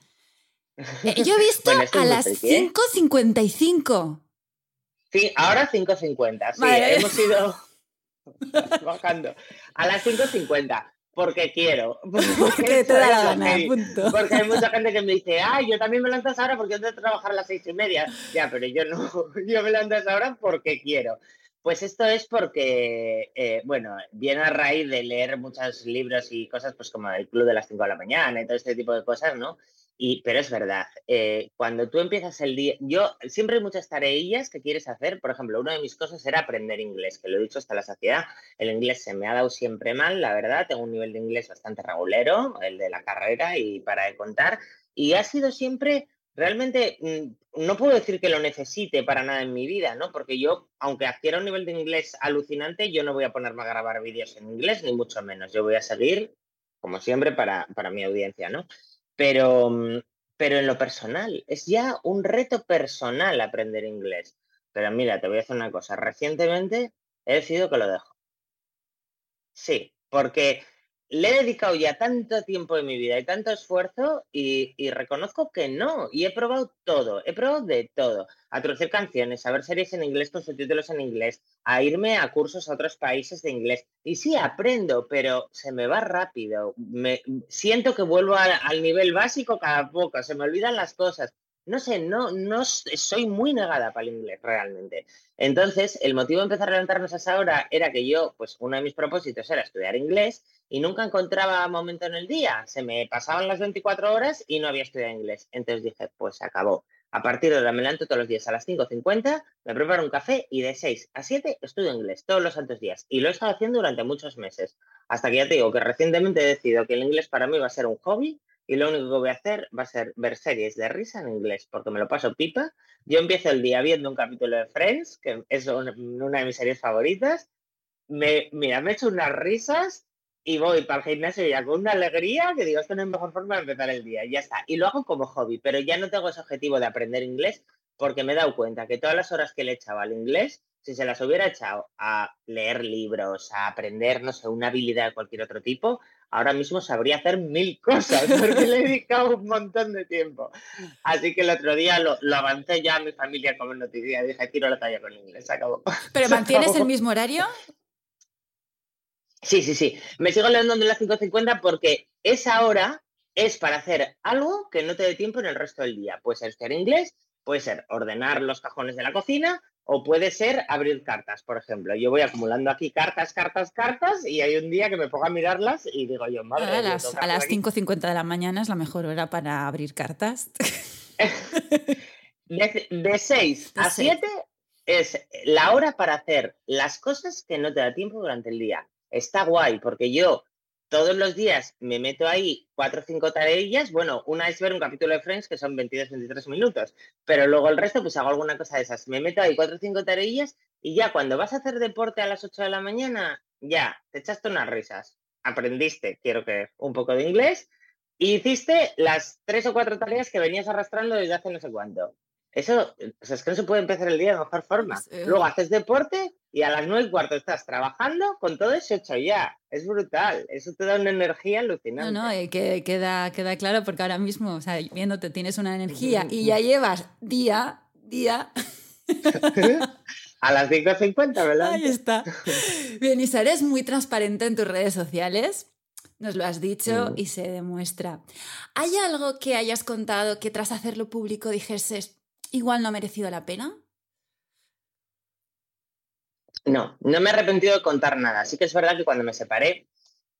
Eh, Yo he visto Bueno, a las friki, ¿eh? 5.55. Sí, ahora 5.50. Sí, Vale. hemos ido bajando. A las 5.50. Porque quiero. Porque te da la Eso es lo gana, heavy. punto. Porque hay mucha gente que me dice, ay, yo también me levanto a esa hora porque tengo que trabajar a las seis y media. Ya, pero yo no. Yo me levanto a esa hora porque quiero. Pues esto es porque, eh, bueno, viene a raíz de leer muchos libros y cosas, pues como el Club de las 5 de la mañana y todo este tipo de cosas, ¿no? Y, pero es verdad, eh, cuando tú empiezas el día, yo siempre hay muchas tareillas que quieres hacer. Por ejemplo, una de mis cosas era aprender inglés, que lo he dicho hasta la saciedad. El inglés se me ha dado siempre mal, la verdad. Tengo un nivel de inglés bastante regulero, el de la carrera y para de contar. Y ha sido siempre, realmente, mm, no puedo decir que lo necesite para nada en mi vida, ¿no? Porque yo, aunque adquiera un nivel de inglés alucinante, yo no voy a ponerme a grabar vídeos en inglés, ni mucho menos. Yo voy a seguir, como siempre, para, para mi audiencia, ¿no? Pero, mm, pero en lo personal, es ya un reto personal aprender inglés. Pero mira, te voy a decir una cosa. Recientemente he decidido que lo dejo. Sí, porque le he dedicado ya tanto tiempo de mi vida y tanto esfuerzo y, reconozco que no. Y he probado todo, he probado de todo. A traducir canciones, a ver series en inglés con subtítulos en inglés, a irme a cursos a otros países de inglés. Y sí, aprendo, pero se me va rápido. Me, siento que vuelvo al nivel básico cada poco, se me olvidan las cosas no sé, no, no soy muy negada para el inglés realmente. Entonces, el motivo de empezar a levantarnos a esa hora era que yo, pues uno de mis propósitos era estudiar inglés y nunca encontraba momento en el día. Se me pasaban las 24 horas y no había estudiado inglés. Entonces dije, pues se acabó. A partir de ahora me levanto todos los días a las 5.50, me preparo un café y de 6 a 7 estudio inglés todos los santos días. Y lo he estado haciendo durante muchos meses. Hasta que ya te digo que recientemente he decidido que el inglés para mí va a ser un hobby y lo único que voy a hacer va a ser ver series de risa en inglés, porque me lo paso pipa. Yo empiezo el día viendo un capítulo de Friends, que es una, de mis series favoritas. Me, mira, me echo unas risas y voy para el gimnasio ya con una alegría que digo, esto no es mejor forma de empezar el día, y ya está. Y lo hago como hobby, pero ya no tengo ese objetivo de aprender inglés porque me he dado cuenta que todas las horas que le echaba al inglés, si se las hubiera echado a leer libros, a aprender, no sé, una habilidad de cualquier otro tipo, ahora mismo sabría hacer mil cosas porque le he dedicado un montón de tiempo. Así que el otro día lo, avancé ya a mi familia como noticia. Dije, tiro la talla con inglés, acabó. ¿Pero mantienes el mismo horario? Sí, sí, sí. Me sigo levantando a las 5.50 porque esa hora es para hacer algo que no te dé tiempo en el resto del día. Puede ser estudiar inglés, puede ser ordenar los cajones de la cocina o puede ser abrir cartas, por ejemplo. Yo voy acumulando aquí cartas, cartas, cartas y hay un día que me pongo a mirarlas y digo yo, madre A las, a las 5.50 de la mañana es la mejor hora para abrir cartas. de, 6 a 7 es la hora para hacer las cosas que no te da tiempo durante el día. Está guay porque yo todos los días me meto ahí cuatro o cinco tareas. Bueno, una es ver un capítulo de Friends que son 22, 23 minutos, pero luego el resto pues hago alguna cosa de esas. Me meto ahí cuatro o cinco tareas y ya cuando vas a hacer deporte a las 8 de la mañana, ya, te echaste unas risas. Aprendiste, quiero que un poco de inglés y hiciste las tres o cuatro tareas que venías arrastrando desde hace no sé cuánto. Eso, es que no se puede empezar el día de mejor forma. Pues, Luego haces deporte y a las nueve y cuarto estás trabajando con todo eso hecho ya. Es brutal. Eso te da una energía alucinante. No, no, eh, que, queda, queda claro porque ahora mismo, o sea, viéndote, tienes una energía y ya llevas día, día. a las 5.50, ¿verdad? Ahí está. Bien, Isa, eres muy transparente en tus redes sociales. Nos lo has dicho y se demuestra. ¿Hay algo que hayas contado que tras hacerlo público dijeses, igual no ha merecido la pena? No, no me he arrepentido de contar nada. Sí que es verdad que cuando me separé,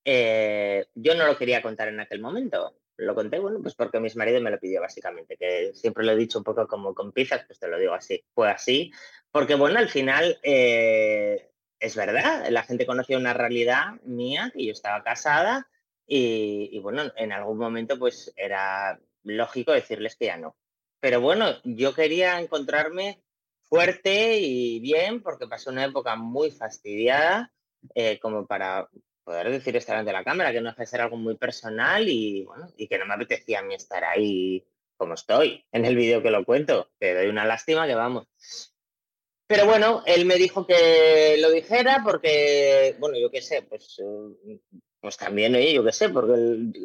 eh, yo no lo quería contar en aquel momento. Lo conté, bueno, pues porque mi marido me lo pidió básicamente, que siempre lo he dicho un poco como con pizzas, pues te lo digo así. Fue así, porque bueno, al final eh, es verdad, la gente conocía una realidad mía, que yo estaba casada y, y bueno, en algún momento pues era lógico decirles que ya no. Pero bueno, yo quería encontrarme fuerte y bien porque pasé una época muy fastidiada eh, como para poder decir estar ante la cámara, que no hace ser algo muy personal y, bueno, y que no me apetecía a mí estar ahí como estoy en el vídeo que lo cuento. Te doy una lástima que vamos. Pero bueno, él me dijo que lo dijera porque, bueno, yo qué sé, pues, eh, pues también, oye, yo qué sé, porque,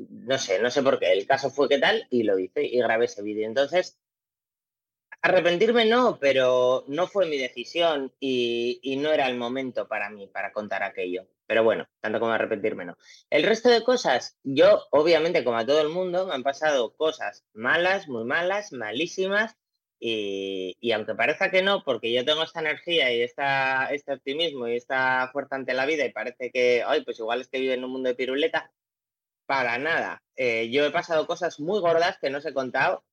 no sé, no sé por qué. El caso fue que tal y lo hice y grabé ese vídeo. Entonces, Arrepentirme no, pero no fue mi decisión y, no era el momento para mí para contar aquello. Pero bueno, tanto como arrepentirme no. El resto de cosas, yo obviamente como a todo el mundo me han pasado cosas malas, muy malas, malísimas Y, aunque parezca que no, porque yo tengo esta energía y esta, este optimismo y esta fuerza ante la vida y parece que, ay, pues igual es que vive en un mundo de piruleta, para nada. Eh, yo he pasado cosas muy gordas que no os he contado,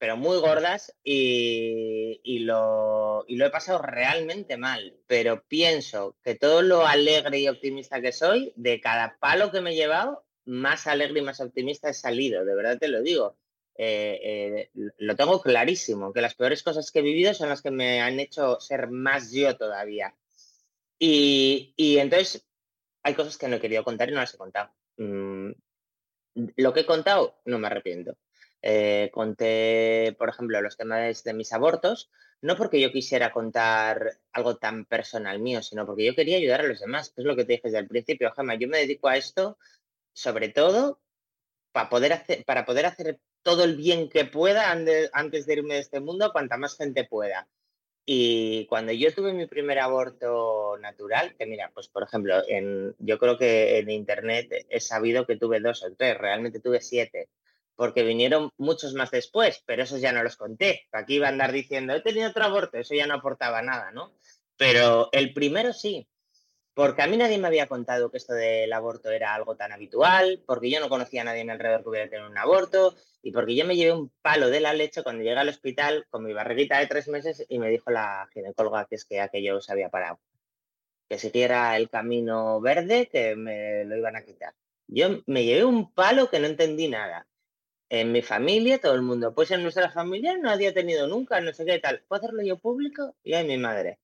pero muy gordas y, lo he pasado realmente mal. Pero pienso que todo lo alegre y optimista que soy, de cada palo que me he llevado, más alegre y más optimista he salido, de verdad te lo digo. Eh, eh, lo tengo clarísimo, que las peores cosas que he vivido son las que me han hecho ser más yo todavía. Y, entonces hay cosas que no he querido contar y no las he contado. Mm, lo que he contado, no me arrepiento. Eh, conté, por ejemplo, los temas de mis abortos, no porque yo quisiera contar algo tan personal mío, sino porque yo quería ayudar a los demás, es lo que te dije desde el principio, Gemma. Yo me dedico a esto sobre todo para poder hacer, para poder hacer todo el bien que pueda antes de irme de este mundo, cuanta más gente pueda. Y cuando yo tuve mi primer aborto natural, que mira, pues por ejemplo, en, yo creo que en internet he sabido que tuve dos o tres, realmente tuve siete, porque vinieron muchos más después, pero esos ya no los conté. Aquí iba a andar diciendo, he tenido otro aborto, eso ya no aportaba nada, ¿no? Pero el primero sí, porque a mí nadie me había contado que esto del aborto era algo tan habitual, porque yo no conocía a nadie en mi alrededor que hubiera tenido un aborto, y porque yo me llevé un palo de la leche cuando llegué al hospital con mi barriguita de tres meses y me dijo la ginecóloga que es que aquello se había parado, que siguiera el camino verde, que me lo iban a quitar. Yo me llevé un palo que no entendí nada. En mi familia, todo el mundo, pues en nuestra familia nadie ha tenido nunca, no sé qué tal. ¿Puedo hacerlo yo público? Y ahí mi madre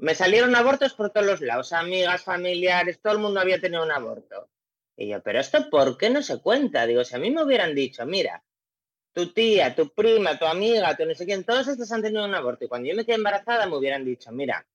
me salieron abortos por todos los lados, amigas, familiares, todo el mundo había tenido un aborto. Y yo, pero esto, ¿por qué no se cuenta? Digo, si a mí me hubieran dicho, mira, tu tía, tu prima, tu amiga, tu no sé quién, todos estos han tenido un aborto. Y cuando yo me quedé embarazada, me hubieran dicho, mira,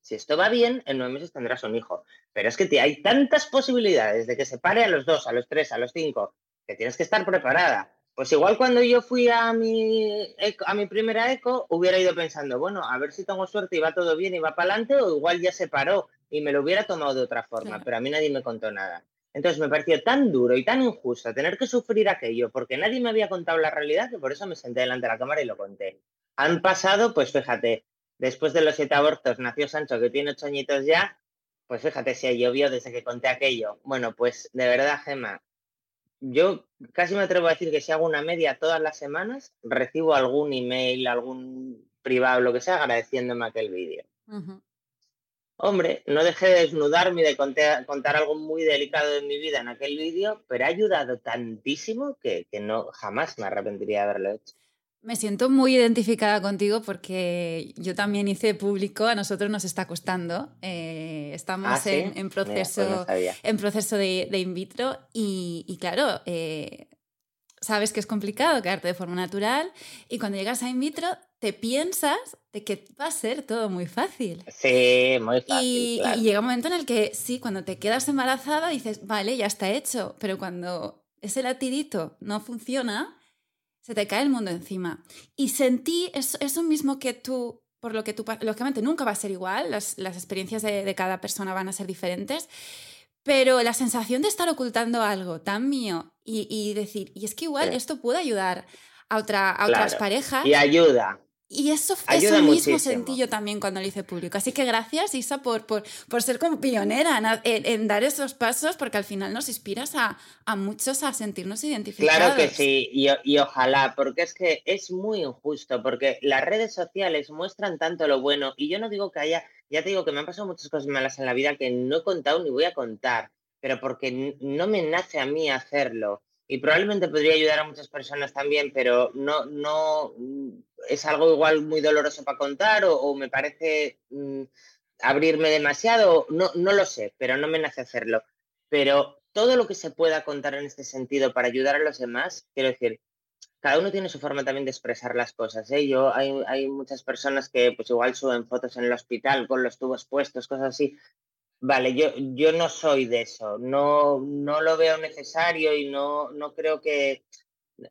si esto va bien, en nueve meses tendrás un hijo. Pero es que te, hay tantas posibilidades de que se pare a los dos, a los tres, a los cinco, que tienes que estar preparada. Pues igual cuando yo fui a mi, a mi primera eco, hubiera ido pensando, bueno, a ver si tengo suerte y va todo bien y va para adelante, o igual ya se paró y me lo hubiera tomado de otra forma, pero a mí nadie me contó nada. Entonces me pareció tan duro y tan injusto tener que sufrir aquello porque nadie me había contado la realidad que por eso me senté delante de la cámara y lo conté. Han pasado, pues fíjate, después de los siete abortos nació Sancho que tiene ocho añitos ya, pues fíjate si llovió desde que conté aquello. Bueno, pues de verdad, Gema, yo casi me atrevo a decir que si hago una media todas las semanas, recibo algún email, algún privado, lo que sea, agradeciéndome aquel vídeo. Hombre, no dejé de desnudarme y de contar, algo muy delicado de mi vida en aquel vídeo, pero ha ayudado tantísimo que, que no jamás me arrepentiría de haberlo hecho. Me siento muy identificada contigo porque yo también hice público, a nosotros nos está costando. Eh, estamos ¿Ah, en, pues proceso, en proceso de, in vitro y, claro, eh, sabes que es complicado quedarte de forma natural y cuando llegas a in vitro te piensas de que va a ser todo muy fácil. Sí, muy fácil. Y, y llega un momento en el que sí, cuando te quedas embarazada dices, vale, ya está hecho, pero cuando ese latidito no funciona se te cae el mundo encima. Y sentí eso, mismo que tú, por lo que tú, lógicamente nunca va a ser igual, las, experiencias de, cada persona van a ser diferentes, pero la sensación de estar ocultando algo tan mío y, decir, y es que igual esto puede ayudar a, otra, a otras parejas. Y ayuda. Y eso, eso mismo sentí yo también cuando lo hice público. Así que gracias, Isa, por, por, por ser como pionera en, dar esos pasos, porque al final nos inspiras a, a muchos a sentirnos identificados. Claro que sí, y, y, ojalá, porque es que es muy injusto, porque las redes sociales muestran tanto lo bueno, y yo no digo que haya, ya te digo que me han pasado muchas cosas malas en la vida que no he contado ni voy a contar, pero porque no me nace a mí hacerlo y probablemente podría ayudar a muchas personas también, pero no, no es algo igual muy doloroso para contar o, me parece mm, abrirme demasiado, no, no lo sé, pero no me nace hacerlo. Pero todo lo que se pueda contar en este sentido para ayudar a los demás, quiero decir, cada uno tiene su forma también de expresar las cosas. ¿eh? Yo, hay, hay muchas personas que pues igual suben fotos en el hospital con los tubos puestos, cosas así, Vale, yo, yo no soy de eso, no, no lo veo necesario y no, no creo que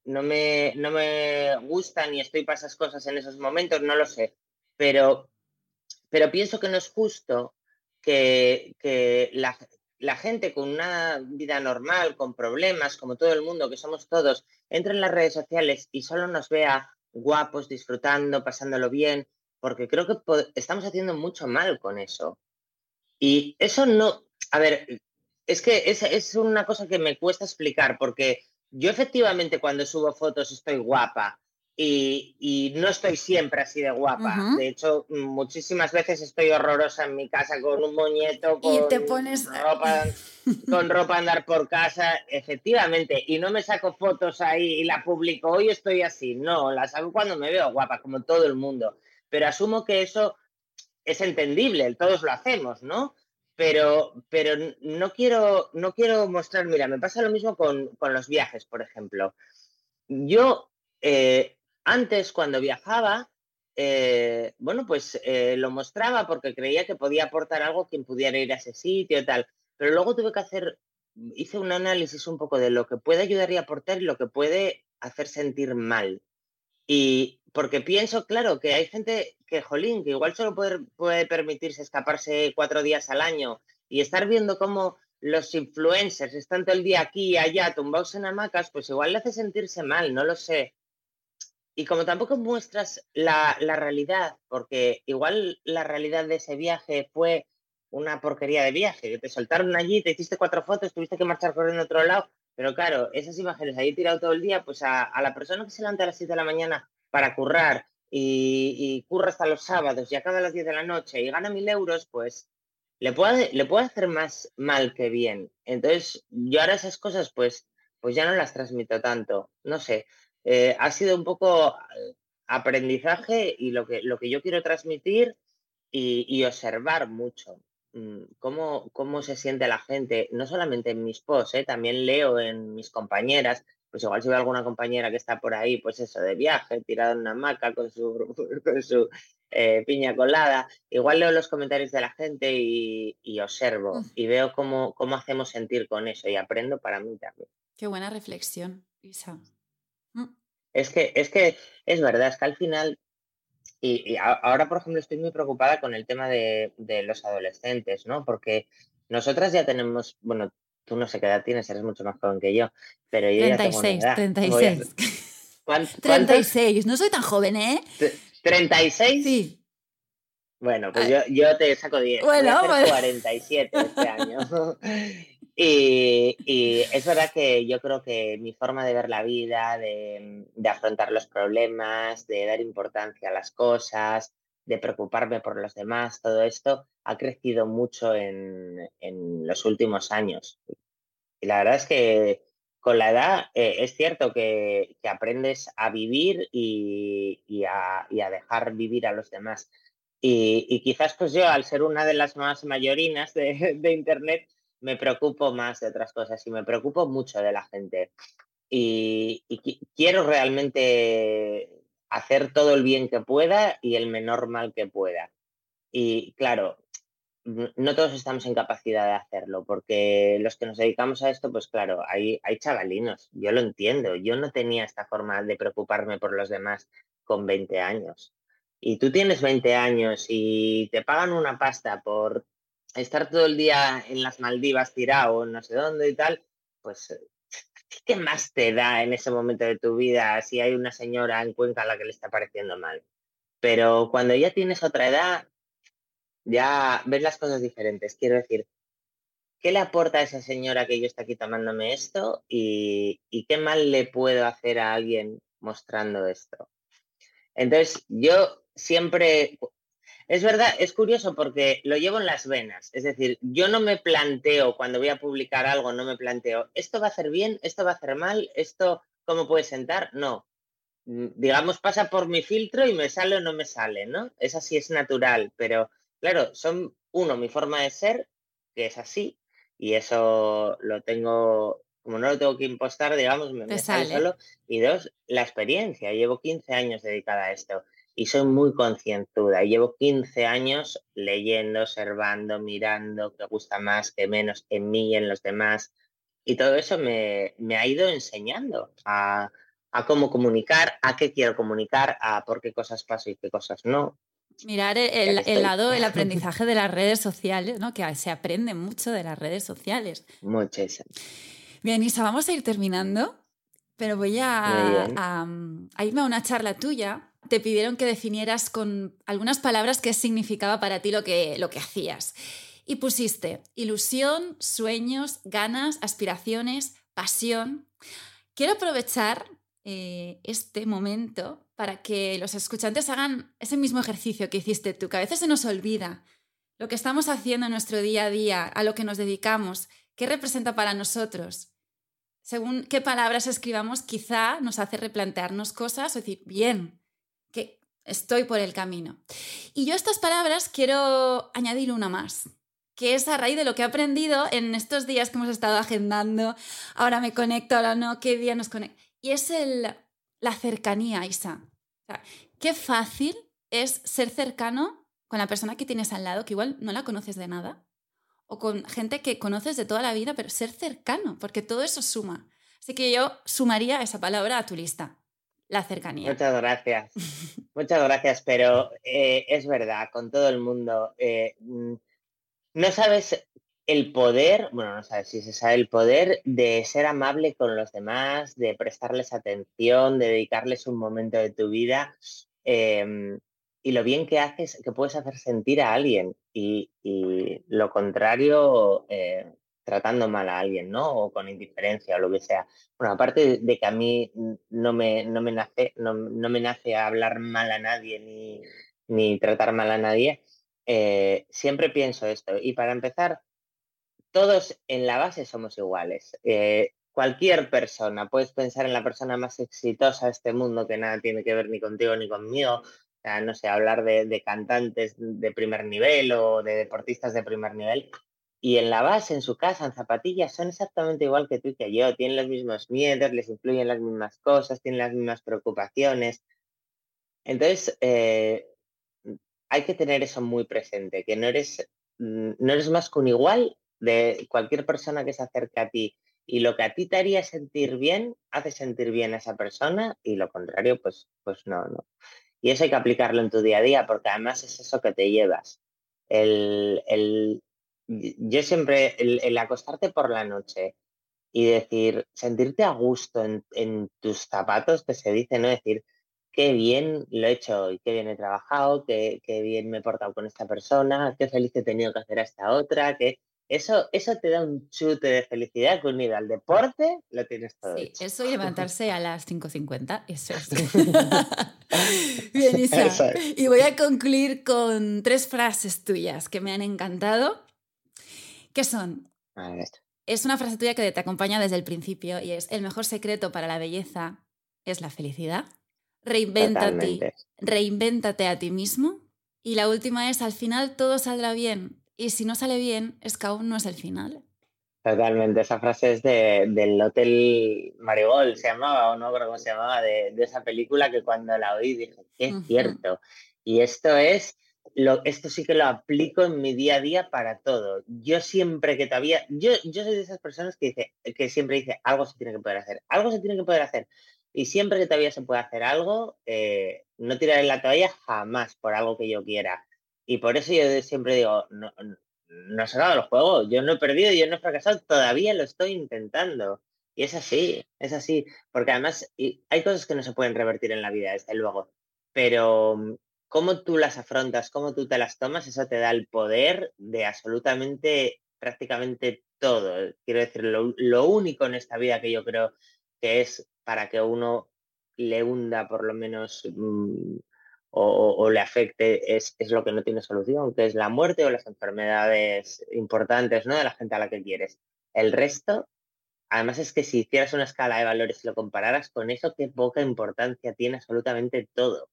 no me, no me gustan y estoy para esas cosas en esos momentos, no lo sé, pero, pero pienso que no es justo que, que la, la gente con una vida normal, con problemas, como todo el mundo, que somos todos, entre en las redes sociales y solo nos vea guapos, disfrutando, pasándolo bien, porque creo que estamos haciendo mucho mal con eso. Y eso no, a ver, es que es, es una cosa que me cuesta explicar, porque yo efectivamente cuando subo fotos estoy guapa, y, no estoy siempre así de guapa. De hecho, muchísimas veces estoy horrorosa en mi casa con un moñeto, con, y te pones... ropa, con ropa a andar por casa, efectivamente. Y no me saco fotos ahí y la publico, hoy estoy así. No, las hago cuando me veo guapa, como todo el mundo. Pero asumo que eso es entendible, todos lo hacemos, ¿no? Pero, pero no, quiero, no quiero mostrar, mira, me pasa lo mismo con, con los viajes, por ejemplo. Yo eh, antes, cuando viajaba, eh, bueno, pues eh, lo mostraba porque creía que podía aportar algo quien pudiera ir a ese sitio y tal. Pero luego tuve que hacer, hice un análisis un poco de lo que puede ayudar y aportar y lo que puede hacer sentir mal. Y porque pienso, claro, que hay gente que, jolín, que igual solo puede, permitirse escaparse cuatro días al año y estar viendo cómo los influencers están todo el día aquí y allá tumbados en hamacas, pues igual le hace sentirse mal, no lo sé. Y como tampoco muestras la, realidad, porque igual la realidad de ese viaje fue una porquería de viaje, que te soltaron allí, te hiciste cuatro fotos, tuviste que marchar corriendo a otro lado, pero claro, esas imágenes ahí tirado todo el día, pues a, la persona que se levanta a las 7 de la mañana para currar y, curra hasta los sábados y acaba a las 10 de la noche y gana mil euros, pues le puede, le puede hacer más mal que bien. Entonces, yo ahora esas cosas, pues, pues ya no las transmito tanto. No sé, eh, ha sido un poco eh, aprendizaje y lo que, lo que yo quiero transmitir y, observar mucho mm, cómo, cómo se siente la gente, no solamente en mis posts, eh, también leo en mis compañeras, pues igual si veo alguna compañera que está por ahí, pues eso, de viaje, tirada en una hamaca con su, con su piña colada, igual leo los comentarios de la gente y, observo mm. y veo cómo, cómo hacemos sentir con eso y aprendo para mí también. Qué buena reflexión, Isa. Mm. Es que, es que es verdad, es que al final, y, ahora por ejemplo estoy muy preocupada con el tema de, los adolescentes, ¿no? Porque nosotras ya tenemos, bueno, tú no sé qué edad tienes, eres mucho más joven que yo, pero yo 36, ya tengo 36. 36, no soy tan joven, ¿eh? ¿36? Sí. Bueno, pues yo, yo, te saco 10. Bueno, Voy a 47 este año. Y, es verdad que yo creo que mi forma de ver la vida, de, afrontar los problemas, de dar importancia a las cosas, de preocuparme por los demás, todo esto ha crecido mucho en, los últimos años. Y la verdad es que con la edad eh, es cierto que, aprendes a vivir y, a, dejar vivir a los demás. Y, quizás pues yo, al ser una de las más mayorinas de Internet, me preocupo más de otras cosas y me preocupo mucho de la gente. Y, quiero realmente hacer todo el bien que pueda y el menor mal que pueda. Y claro, no todos estamos en capacidad de hacerlo, porque los que nos dedicamos a esto, pues claro, hay, hay chavalinos, yo lo entiendo, yo no tenía esta forma de preocuparme por los demás con 20 años. Y tú tienes 20 años y te pagan una pasta por estar todo el día en las Maldivas tirado, no sé dónde y tal, pues, ¿qué más te da en ese momento de tu vida si hay una señora en Cuenca a la que le está pareciendo mal? Pero cuando ya tienes otra edad, ya ves las cosas diferentes. Quiero decir, ¿qué le aporta a esa señora que yo está aquí tomándome esto? ¿Y, y qué mal le puedo hacer a alguien mostrando esto? Entonces, yo siempre, es verdad, es curioso porque lo llevo en las venas. Es decir, yo no me planteo cuando voy a publicar algo, no me planteo, ¿esto va a hacer bien? ¿Esto va a hacer mal? ¿Esto cómo puede sentar? No. Mm, digamos, pasa por mi filtro y me sale o no me sale, ¿no? Es así, es natural. Pero claro, son, uno, mi forma de ser, que es así, y eso lo tengo, como no lo tengo que impostar, digamos, me, sale solo. Y dos, la experiencia. Llevo 15 años dedicada a esto y soy muy concienzuda. Llevo 15 años leyendo, observando, mirando qué gusta más, qué menos en mí y en los demás. Y todo eso me, ha ido enseñando a, cómo comunicar, a qué quiero comunicar, a por qué cosas paso y qué cosas no. Mirar el, lado del aprendizaje de las redes sociales, ¿no? que se aprende mucho de las redes sociales. Muchísimo. Bien, Isa, vamos a ir terminando. pero voy a, a, a irme a una charla tuya te pidieron que definieras con algunas palabras qué significaba para ti lo que, lo que hacías. Y pusiste ilusión, sueños, ganas, aspiraciones, pasión. Quiero aprovechar eh, este momento para que los escuchantes hagan ese mismo ejercicio que hiciste tú, que a veces se nos olvida lo que estamos haciendo en nuestro día a día, a lo que nos dedicamos, qué representa para nosotros. Según qué palabras escribamos, quizá nos hace replantearnos cosas o decir, bien, estoy por el camino. Y yo a estas palabras quiero añadir una más, que es a raíz de lo que he aprendido en estos días que hemos estado agendando, ahora me conecto, ahora no, qué día nos conecto. Y es el, la cercanía, Isa. qué fácil es ser cercano con la persona que tienes al lado, que igual no la conoces de nada, o con gente que conoces de toda la vida, pero ser cercano, porque todo eso suma. Así que yo sumaría esa palabra a tu lista la cercanía. Muchas gracias. Muchas gracias, pero eh, es verdad, con todo el mundo. Eh, mm, no sabes el poder, bueno, no sabes si se sabe el poder de ser amable con los demás, de prestarles atención, de dedicarles un momento de tu vida em, y lo bien que haces, que puedes hacer sentir a alguien y, y lo contrario, eh, tratando mal a alguien, ¿no? O con indiferencia o lo que sea. Bueno, aparte de que a mí no me, no me, nace, no, me nace hablar mal a nadie ni, ni tratar mal a nadie, eh, siempre pienso esto. Y para empezar, todos en la base somos iguales. Eh, cualquier persona, puedes pensar en la persona más exitosa de este mundo que nada tiene que ver ni contigo ni conmigo, o no sé, hablar de, de, cantantes de primer nivel o de deportistas de primer nivel, y en la base, en su casa, en zapatillas, son exactamente igual que tú y que yo. Tienen los mismos miedos, les influyen las mismas cosas, tienen las mismas preocupaciones. Entonces, eh, hay que tener eso muy presente, que no eres, mm, no eres más que un igual de cualquier persona que se acerca a ti. Y lo que a ti te haría sentir bien, hace sentir bien a esa persona y lo contrario, pues, pues no, no. Y eso hay que aplicarlo en tu día a día, porque además es eso que te llevas. El, el yo siempre, el, acostarte por la noche y decir, sentirte a gusto en, tus zapatos, que se dice, ¿no? Decir, qué bien lo he hecho hoy, qué bien he trabajado, qué, qué, bien me he portado con esta persona, qué feliz he tenido que hacer a esta otra, que eso, eso te da un chute de felicidad que unido al deporte lo tienes todo. Sí, eso y levantarse a las 5.50, eso es. bien, Isa. Y voy a concluir con tres frases tuyas que me han encantado ¿Qué son? Es una frase tuya que te acompaña desde el principio y es, el mejor secreto para la belleza es la felicidad. Reinvéntate, reinvéntate a ti mismo. Y la última es, al final todo saldrá bien. Y si no sale bien, es que aún no es el final. Totalmente, esa frase es de, del Hotel Marigold, se llamaba, o no creo cómo se llamaba, de, esa película que cuando la oí dije, qué es cierto. Y esto es esto sí que lo aplico en mi día a día para todo. Yo siempre que todavía, yo, yo soy de esas personas que, dice, que siempre dice, algo se tiene que poder hacer, algo se tiene que poder hacer. Y siempre que todavía se puede hacer algo, eh, no tiraré la toalla jamás por algo que yo quiera. Y por eso yo siempre digo, no, no, se ha el juego, yo no he perdido, yo no he fracasado, todavía lo estoy intentando. Y es así, es así. Porque además hay cosas que no se pueden revertir en la vida, desde luego. Pero cómo tú las afrontas, cómo tú te las tomas, eso te da el poder de absolutamente, prácticamente todo. Quiero decir, lo, único en esta vida que yo creo que es para que uno le hunda por lo menos mm, o, le afecte es, es, lo que no tiene solución, que es la muerte o las enfermedades importantes ¿no? de la gente a la que quieres. El resto, además es que si hicieras una escala de valores y lo compararas con eso, qué poca importancia tiene absolutamente todo.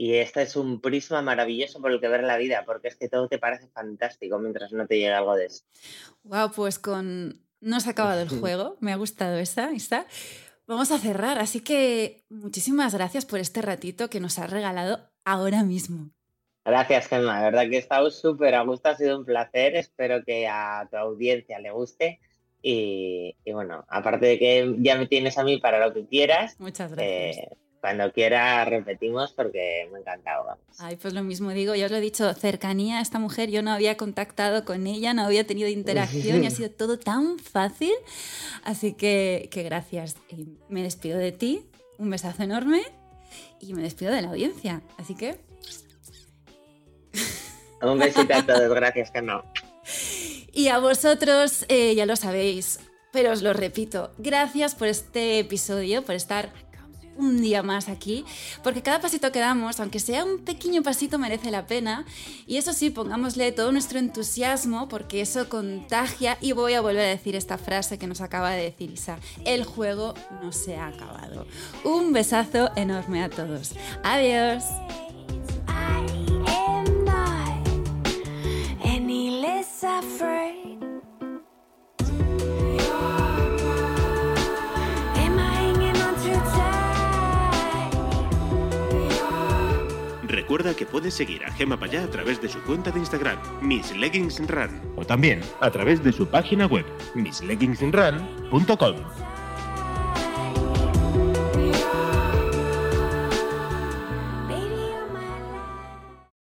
Y este es un prisma maravilloso por el que ver la vida, porque es que todo te parece fantástico mientras no te llega algo de eso. Wow, pues con no se ha acabado el juego, me ha gustado esa, está. Vamos a cerrar, así que muchísimas gracias por este ratito que nos has regalado ahora mismo. Gracias, Gemma. De verdad que he estado súper a gusto, ha sido un placer. Espero que a tu audiencia le guste. Y, bueno, aparte de que ya me tienes a mí para lo que quieras, Muchas gracias. Eh, cuando quiera repetimos porque me ha encantado. Ay, pues lo mismo digo, ya os lo he dicho, cercanía a esta mujer, yo no había contactado con ella, no había tenido interacción y ha sido todo tan fácil. Así que, que gracias. Y me despido de ti, un besazo enorme y me despido de la audiencia. Así que... Un besito a todos, gracias que no. Y a vosotros, eh, ya lo sabéis, pero os lo repito, gracias por este episodio, por estar un día más aquí, porque cada pasito que damos, aunque sea un pequeño pasito, merece la pena. Y eso sí, pongámosle todo nuestro entusiasmo, porque eso contagia. Y voy a volver a decir esta frase que nos acaba de decir Isa, el juego no se ha acabado. Un besazo enorme a todos. Adiós. Recuerda que puedes seguir a Gema Payá a través de su cuenta de Instagram, Miss Leggings Run, o también a través de su página web, missleggingsrun.com.